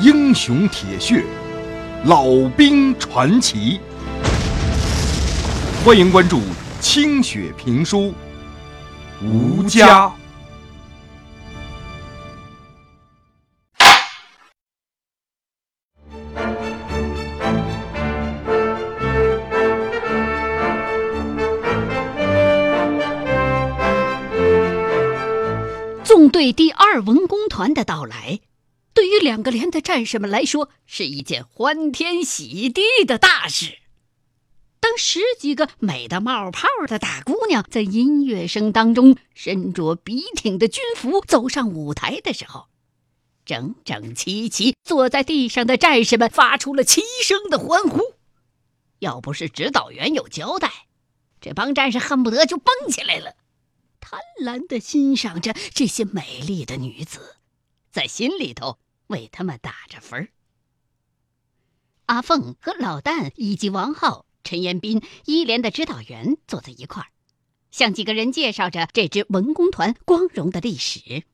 英雄铁血，老兵传奇。欢迎关注清雪评书，吴家。纵队第二文工团的到来，对于两个连的战士们来说是一件欢天喜地的大事。当十几个美得冒泡的大姑娘在音乐声当中身着笔挺的军服走上舞台的时候，整整齐齐坐在地上的战士们发出了齐声的欢呼。要不是指导员有交代，这帮战士恨不得就蹦起来了。贪婪地欣赏着这些美丽的女子，在心里头为他们打着分儿。阿凤和老旦以及王浩、陈延斌一连的指导员坐在一块儿，向几个人介绍着这支文工团光荣的历史。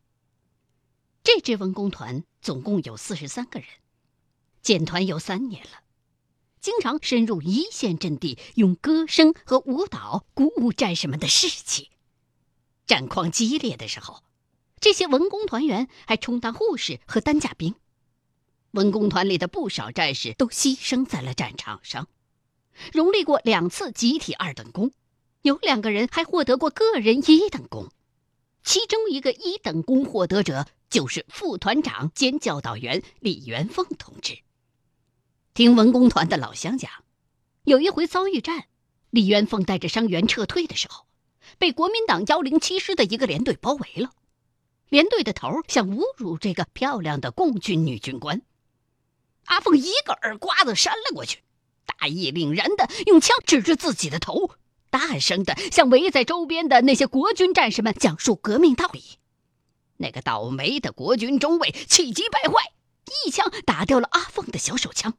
这支文工团总共有四十三个人，建团有三年了，经常深入一线阵地，用歌声和舞蹈鼓舞战士们的士气。战况激烈的时候，这些文工团员还充当护士和担架兵。文工团里的不少战士都牺牲在了战场上，荣立过两次集体二等功，有两个人还获得过个人一等功。其中一个一等功获得者就是副团长兼教导员李元凤同志。听文工团的老乡讲，有一回遭遇战，李元凤带着伤员撤退的时候。被国民党幺零七师的一个连队包围了，连队的头想侮辱这个漂亮的共军女军官，阿凤一个耳刮子扇了过去，大义凛然的用枪指着自己的头，大声的向围在周边的那些国军战士们讲述革命道理。那个倒霉的国军中尉气急败坏，一枪打掉了阿凤的小手枪，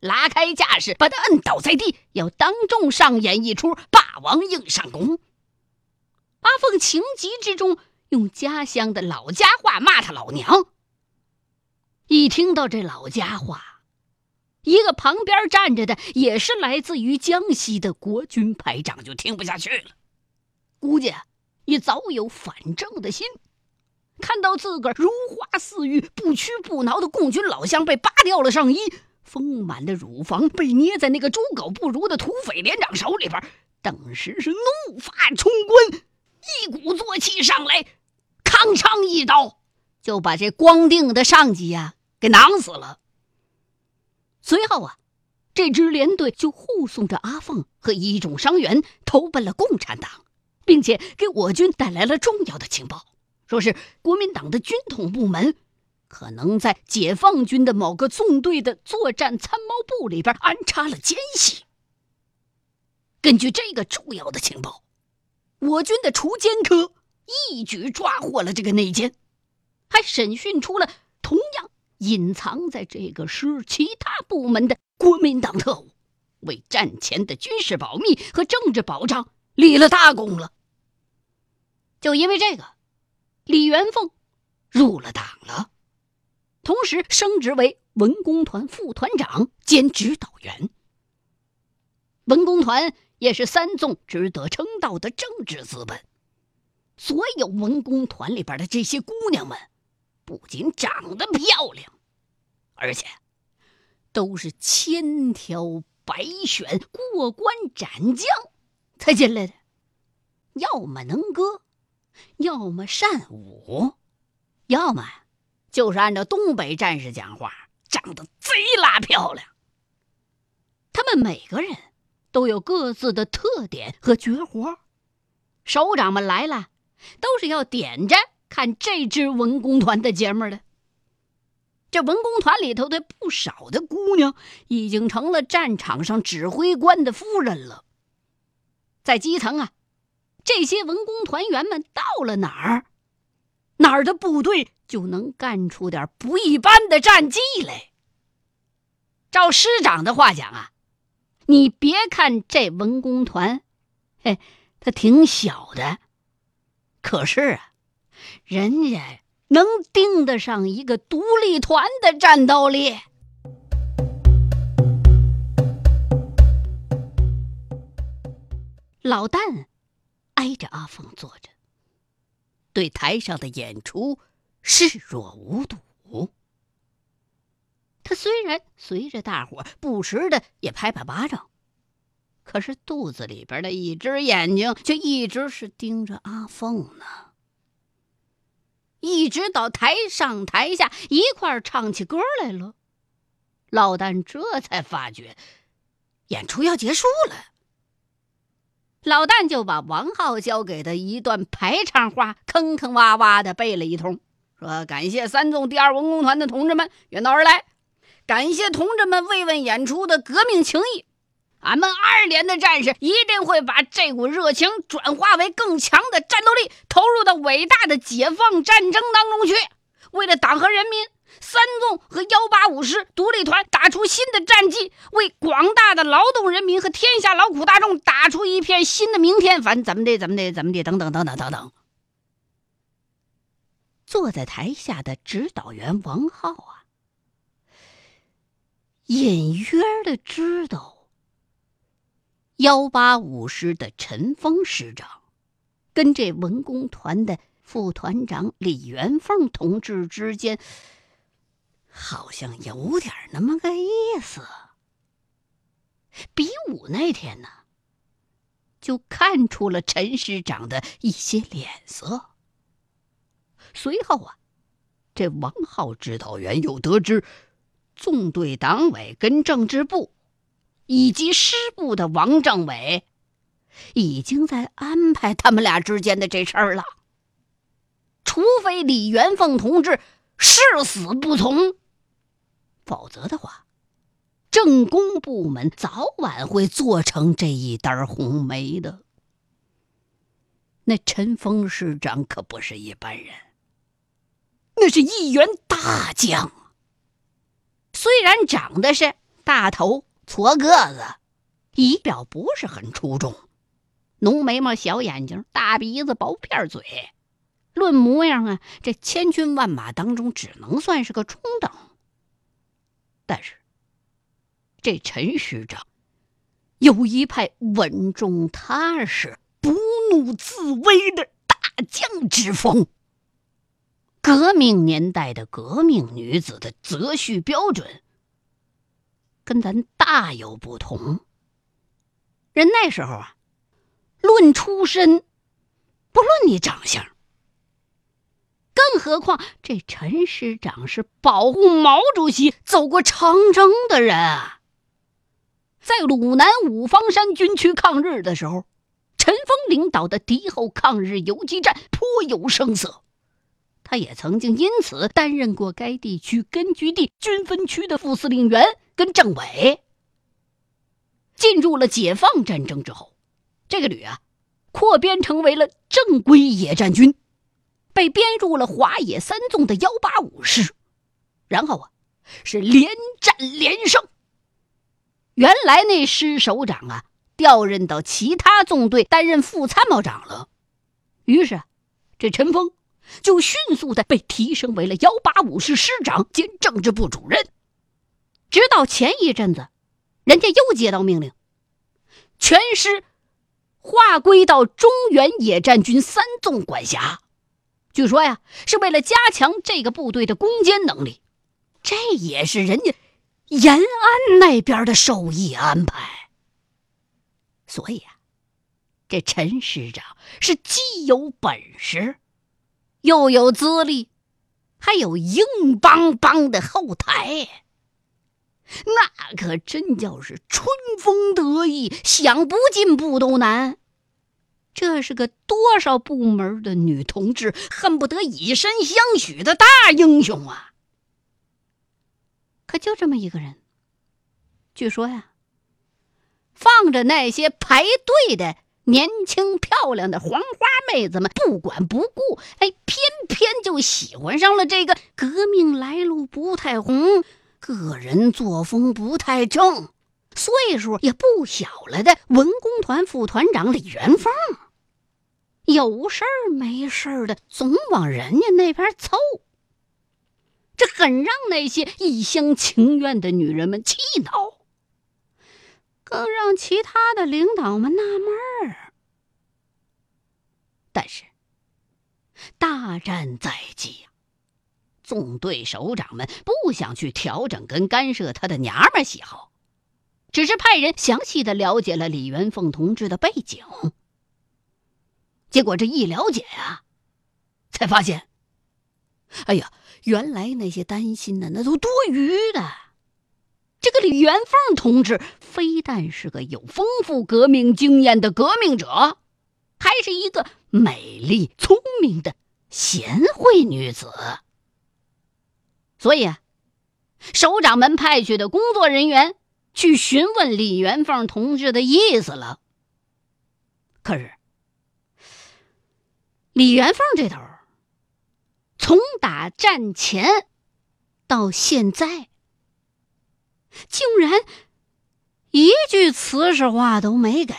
拉开架势把他摁倒在地，要当众上演一出霸王硬上弓。阿凤情急之中，用家乡的老家话骂他老娘。一听到这老家话，一个旁边站着的也是来自于江西的国军排长就听不下去了，估计也早有反正的心。看到自个儿如花似玉、不屈不挠的共军老乡被扒掉了上衣，丰满的乳房被捏在那个猪狗不如的土匪连长手里边，当时是怒发冲冠。一鼓作气上来，嘡嘡一刀，就把这光腚的上级呀给囊死了。随后啊，这支连队就护送着阿凤和一众伤员投奔了共产党，并且给我军带来了重要的情报，说是国民党的军统部门可能在解放军的某个纵队的作战参谋部里边安插了奸细。根据这个重要的情报。我军的除奸科一举抓获了这个内奸，还审讯出了同样隐藏在这个师其他部门的国民党特务，为战前的军事保密和政治保障立了大功了。就因为这个，李元凤入了党了，同时升职为文工团副团长兼指导员。文工团。也是三纵值得称道的政治资本。所有文工团里边的这些姑娘们，不仅长得漂亮，而且都是千挑百选、过关斩将才进来的。要么能歌，要么善舞，要么就是按照东北战士讲话，长得贼拉漂亮。他们每个人。都有各自的特点和绝活，首长们来了，都是要点着看这支文工团的节目的。这文工团里头的不少的姑娘，已经成了战场上指挥官的夫人了。在基层啊，这些文工团员们到了哪儿，哪儿的部队就能干出点不一般的战绩来。照师长的话讲啊。你别看这文工团，嘿，他挺小的，可是啊，人家能盯得上一个独立团的战斗力。老旦挨着阿凤坐着，对台上的演出视若无睹。他虽然随着大伙不时的也拍拍巴掌，可是肚子里边的一只眼睛却一直是盯着阿凤呢。一直到台上台下一块唱起歌来了，老旦这才发觉演出要结束了。老旦就把王浩交给的一段排场话坑坑洼洼的背了一通，说：“感谢三纵第二文工团的同志们远道而来。”感谢同志们慰问演出的革命情谊，俺们二连的战士一定会把这股热情转化为更强的战斗力，投入到伟大的解放战争当中去。为了党和人民，三纵和幺八五师独立团打出新的战绩，为广大的劳动人民和天下劳苦大众打出一片新的明天。反正怎么的，怎么的，怎么的，等等等等等等。坐在台下的指导员王浩啊。隐约的知道，幺八五师的陈峰师长跟这文工团的副团长李元凤同志之间，好像有点那么个意思。比武那天呢，就看出了陈师长的一些脸色。随后啊，这王浩指导员又得知。纵队党委跟政治部，以及师部的王政委，已经在安排他们俩之间的这事儿了。除非李元凤同志誓死不从，否则的话，政工部门早晚会做成这一单红梅的。那陈峰师长可不是一般人，那是一员大将。虽然长得是大头矬个子，仪表不是很出众，浓眉毛、小眼睛、大鼻子、薄片嘴，论模样啊，这千军万马当中只能算是个中等。但是，这陈师长有一派稳重踏实、不怒自威的大将之风。革命年代的革命女子的择婿标准，跟咱大有不同。人那时候啊，论出身，不论你长相。更何况这陈师长是保护毛主席走过长征的人啊，在鲁南五方山军区抗日的时候，陈峰领导的敌后抗日游击战颇有声色。他也曾经因此担任过该地区根据地军分区的副司令员跟政委。进入了解放战争之后，这个旅啊，扩编成为了正规野战军，被编入了华野三纵的幺八五师，然后啊，是连战连胜。原来那师首长啊，调任到其他纵队担任副参谋长了，于是这陈峰。就迅速的被提升为了幺八五师师长兼政治部主任，直到前一阵子，人家又接到命令，全师划归到中原野战军三纵管辖。据说呀，是为了加强这个部队的攻坚能力，这也是人家延安那边的授意安排。所以啊，这陈师长是既有本事。又有资历，还有硬邦邦的后台，那可真叫是春风得意，想不进步都难。这是个多少部门的女同志恨不得以身相许的大英雄啊！可就这么一个人，据说呀，放着那些排队的。年轻漂亮的黄花妹子们不管不顾，哎，偏偏就喜欢上了这个革命来路不太红、个人作风不太正、岁数也不小了的文工团副团长李元凤。有事儿没事儿的，总往人家那边凑。这很让那些一厢情愿的女人们气恼，更让其他的领导们纳闷儿。但是，大战在即呀，纵队首长们不想去调整跟干涉他的娘们喜好，只是派人详细的了解了李元凤同志的背景。结果这一了解呀，才发现，哎呀！原来那些担心的那都多余的。这个李元凤同志非但是个有丰富革命经验的革命者，还是一个美丽聪明的贤惠女子。所以啊，首长们派去的工作人员去询问李元凤同志的意思了。可是李元凤这头。从打战前到现在，竟然一句瓷实话都没给。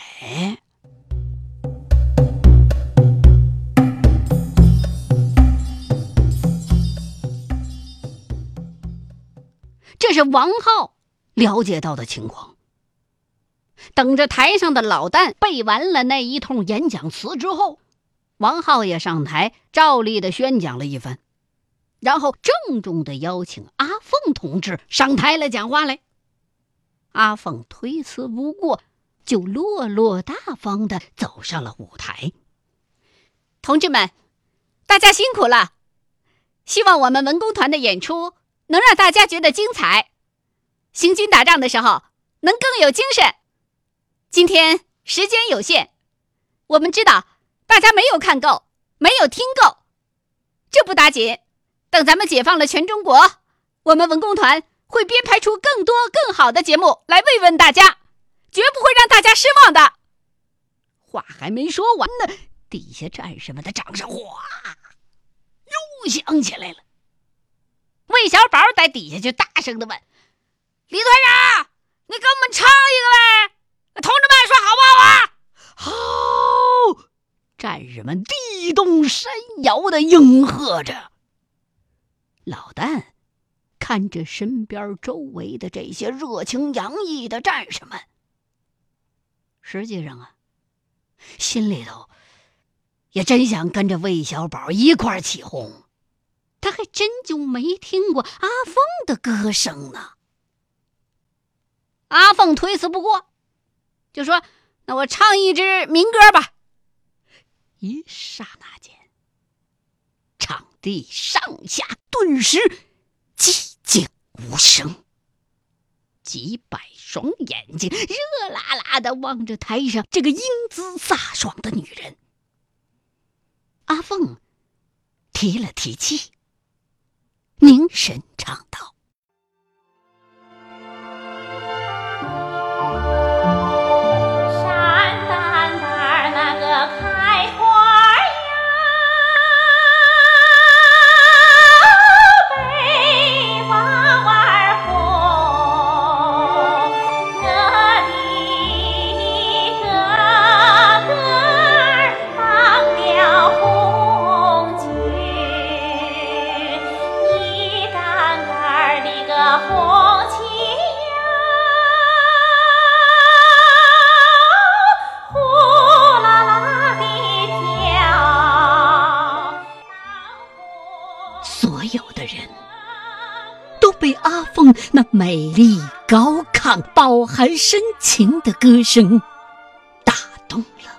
这是王浩了解到的情况。等着台上的老旦背完了那一通演讲词之后。王浩也上台，照例的宣讲了一番，然后郑重的邀请阿凤同志上台来讲话来。阿凤推辞不过，就落落大方的走上了舞台。同志们，大家辛苦了，希望我们文工团的演出能让大家觉得精彩，行军打仗的时候能更有精神。今天时间有限，我们知道。大家没有看够，没有听够，这不打紧。等咱们解放了全中国，我们文工团会编排出更多更好的节目来慰问大家，绝不会让大家失望的。话还没说完呢，底下战士们的掌声哗又响起来了。魏小宝在底下就大声的问：“李团长，你给我们唱一个呗？同志们说好不好啊？”好。战士们地动山摇的应和着。老旦看着身边周围的这些热情洋溢的战士们，实际上啊，心里头也真想跟着魏小宝一块起哄。他还真就没听过阿凤的歌声呢。阿凤推辞不过，就说：“那我唱一支民歌吧。”一刹那间，场地上下顿时寂静无声，几百双眼睛热辣辣的望着台上这个英姿飒爽的女人。阿凤提了提气，凝神唱道。美丽、高亢、饱含深情的歌声打动了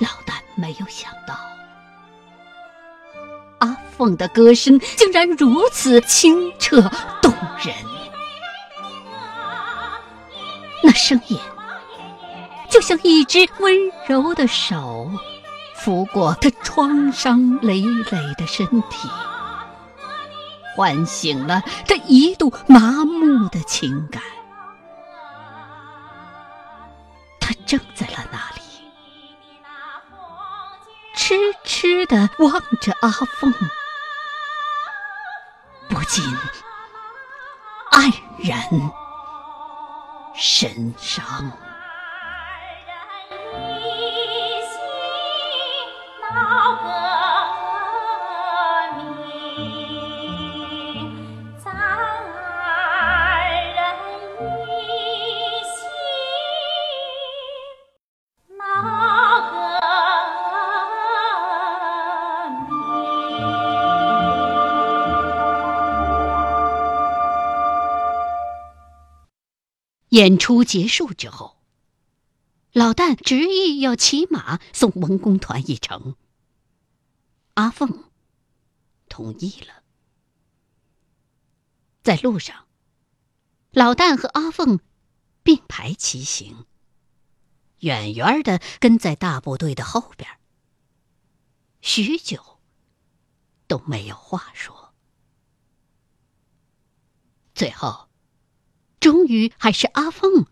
老旦，没有想到阿凤的歌声竟然如此清澈动人，那声音就像一只温柔的手拂过他创伤累累的身体。唤醒了他一度麻木的情感。他怔在了那里，痴痴的望着阿凤，不禁黯然神伤。演出结束之后，老旦执意要骑马送文工团一程。阿凤同意了。在路上，老旦和阿凤并排骑行，远远的跟在大部队的后边，许久都没有话说。最后，终于还是阿凤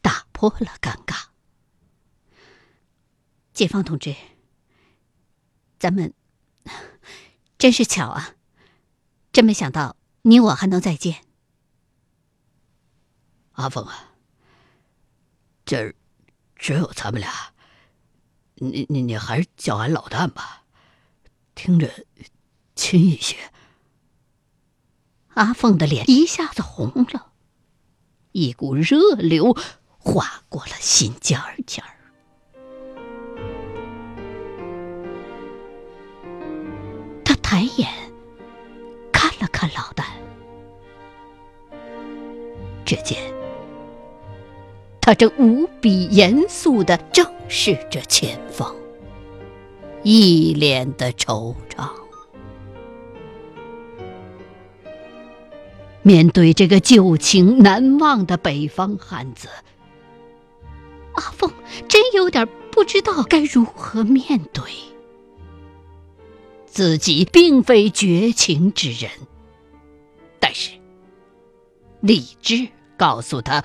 打破了尴尬。解放同志，咱们。真是巧啊！真没想到你我还能再见。阿凤啊，这儿只有咱们俩，你你你还是叫俺老旦吧，听着亲一些。阿凤的脸一下子红了，一股热流划过了心尖儿尖儿。他抬眼看了看老旦，只见他正无比严肃的正视着前方，一脸的惆怅。面对这个旧情难忘的北方汉子，阿凤真有点不知道该如何面对。自己并非绝情之人，但是理智告诉他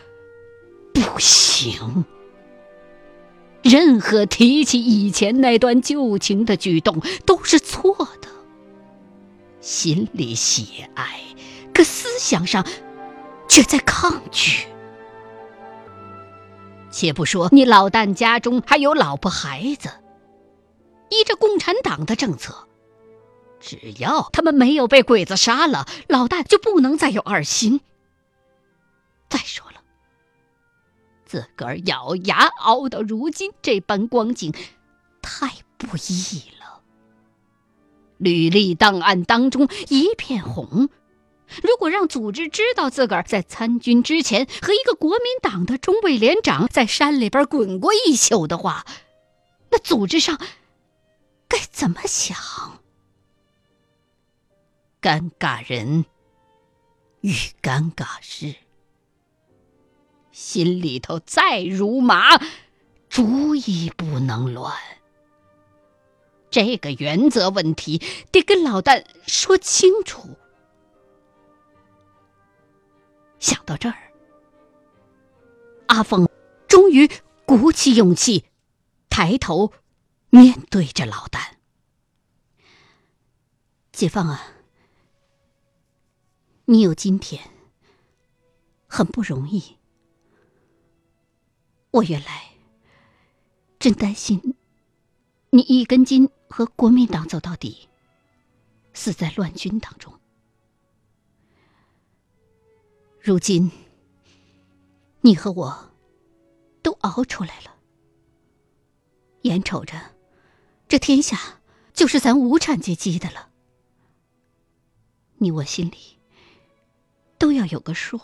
不行。任何提起以前那段旧情的举动都是错的。心里喜爱，可思想上却在抗拒。且不说你老旦家中还有老婆孩子，依着共产党的政策。只要他们没有被鬼子杀了，老旦就不能再有二心。再说了，自个儿咬牙熬到如今这般光景，太不易了。履历档案当中一片红，如果让组织知道自个儿在参军之前和一个国民党的中尉连长在山里边滚过一宿的话，那组织上该怎么想？尴尬人与尴尬事，心里头再如麻，主意不能乱。这个原则问题得跟老旦说清楚。想到这儿，阿凤终于鼓起勇气，抬头面对着老旦：“解放啊！”你有今天，很不容易。我原来真担心你一根筋和国民党走到底，死在乱军当中。如今你和我都熬出来了，眼瞅着这天下就是咱无产阶级的了，你我心里。都要有个数。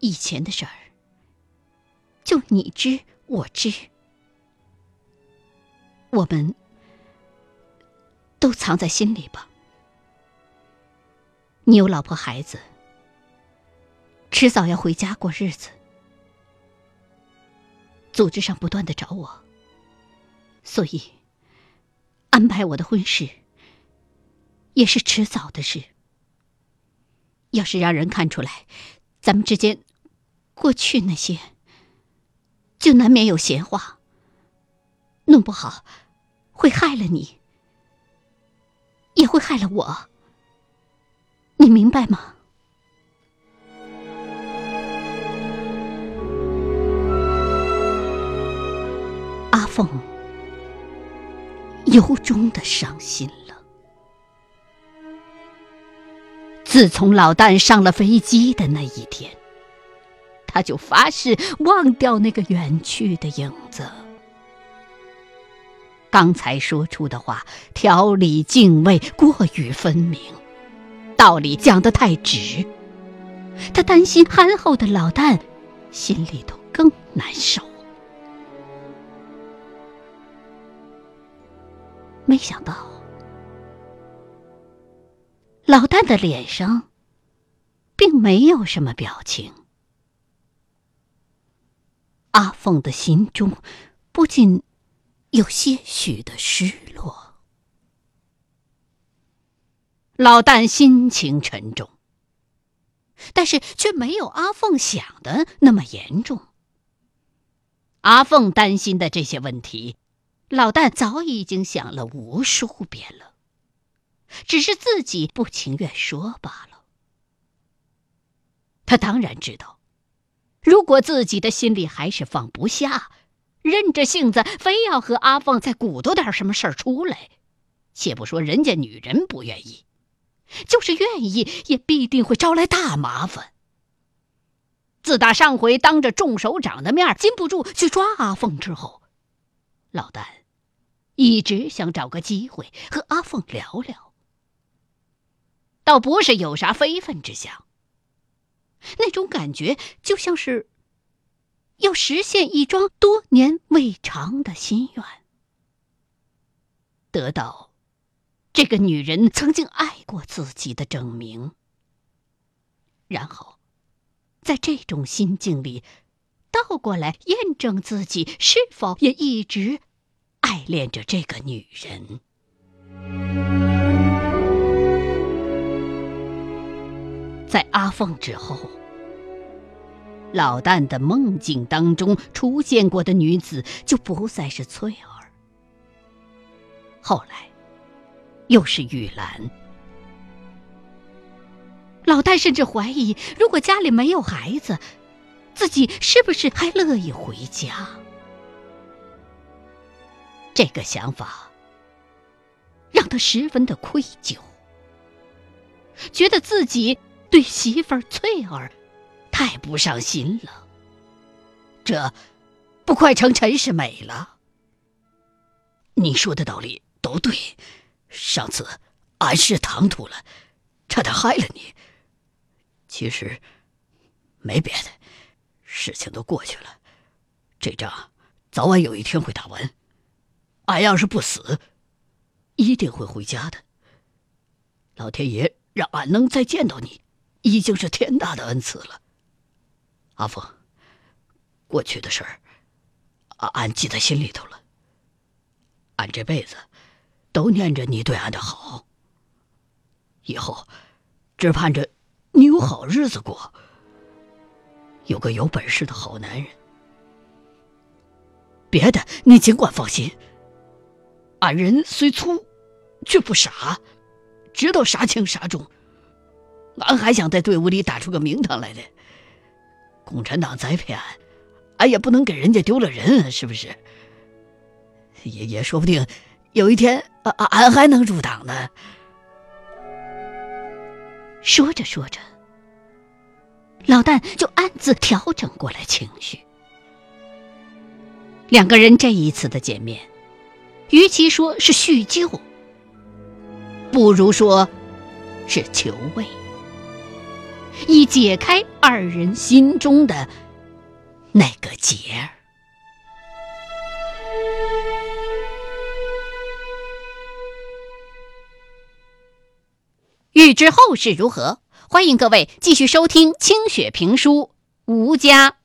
以前的事儿，就你知我知，我们都藏在心里吧。你有老婆孩子，迟早要回家过日子。组织上不断的找我，所以安排我的婚事也是迟早的事。要是让人看出来，咱们之间过去那些，就难免有闲话。弄不好会害了你，也会害了我。你明白吗？凤由衷的伤心了。自从老旦上了飞机的那一天，他就发誓忘掉那个远去的影子。刚才说出的话，条理敬畏过于分明，道理讲得太直，他担心憨厚的老旦心里头更难受。没想到，老旦的脸上并没有什么表情。阿凤的心中不禁有些许的失落。老旦心情沉重，但是却没有阿凤想的那么严重。阿凤担心的这些问题。老旦早已经想了无数遍了，只是自己不情愿说罢了。他当然知道，如果自己的心里还是放不下，任着性子非要和阿凤再鼓捣点什么事儿出来，且不说人家女人不愿意，就是愿意，也必定会招来大麻烦。自打上回当着众首长的面禁不住去抓阿凤之后，老旦。一直想找个机会和阿凤聊聊，倒不是有啥非分之想。那种感觉就像是要实现一桩多年未偿的心愿，得到这个女人曾经爱过自己的证明，然后在这种心境里倒过来验证自己是否也一直。爱恋着这个女人，在阿凤之后，老旦的梦境当中出现过的女子就不再是翠儿，后来又是玉兰。老旦甚至怀疑，如果家里没有孩子，自己是不是还乐意回家？这个想法让他十分的愧疚，觉得自己对媳妇儿翠儿太不上心了。这不快成陈世美了？你说的道理都对，上次俺是唐突了，差点害了你。其实没别的，事情都过去了，这仗早晚有一天会打完。俺要是不死，一定会回家的。老天爷让俺能再见到你，已经是天大的恩赐了。阿峰，过去的事儿，俺记在心里头了。俺这辈子都念着你对俺的好，以后只盼着你有好日子过，有个有本事的好男人。别的你尽管放心。俺人虽粗，却不傻，知道啥轻啥重。俺还想在队伍里打出个名堂来的。共产党栽培俺，俺也不能给人家丢了人，是不是？也也说不定，有一天，俺俺还能入党呢。说着说着，老旦就暗自调整过来情绪。两个人这一次的见面。与其说是叙旧，不如说是求慰，以解开二人心中的那个结儿。欲知后事如何，欢迎各位继续收听清雪评书《吴家》。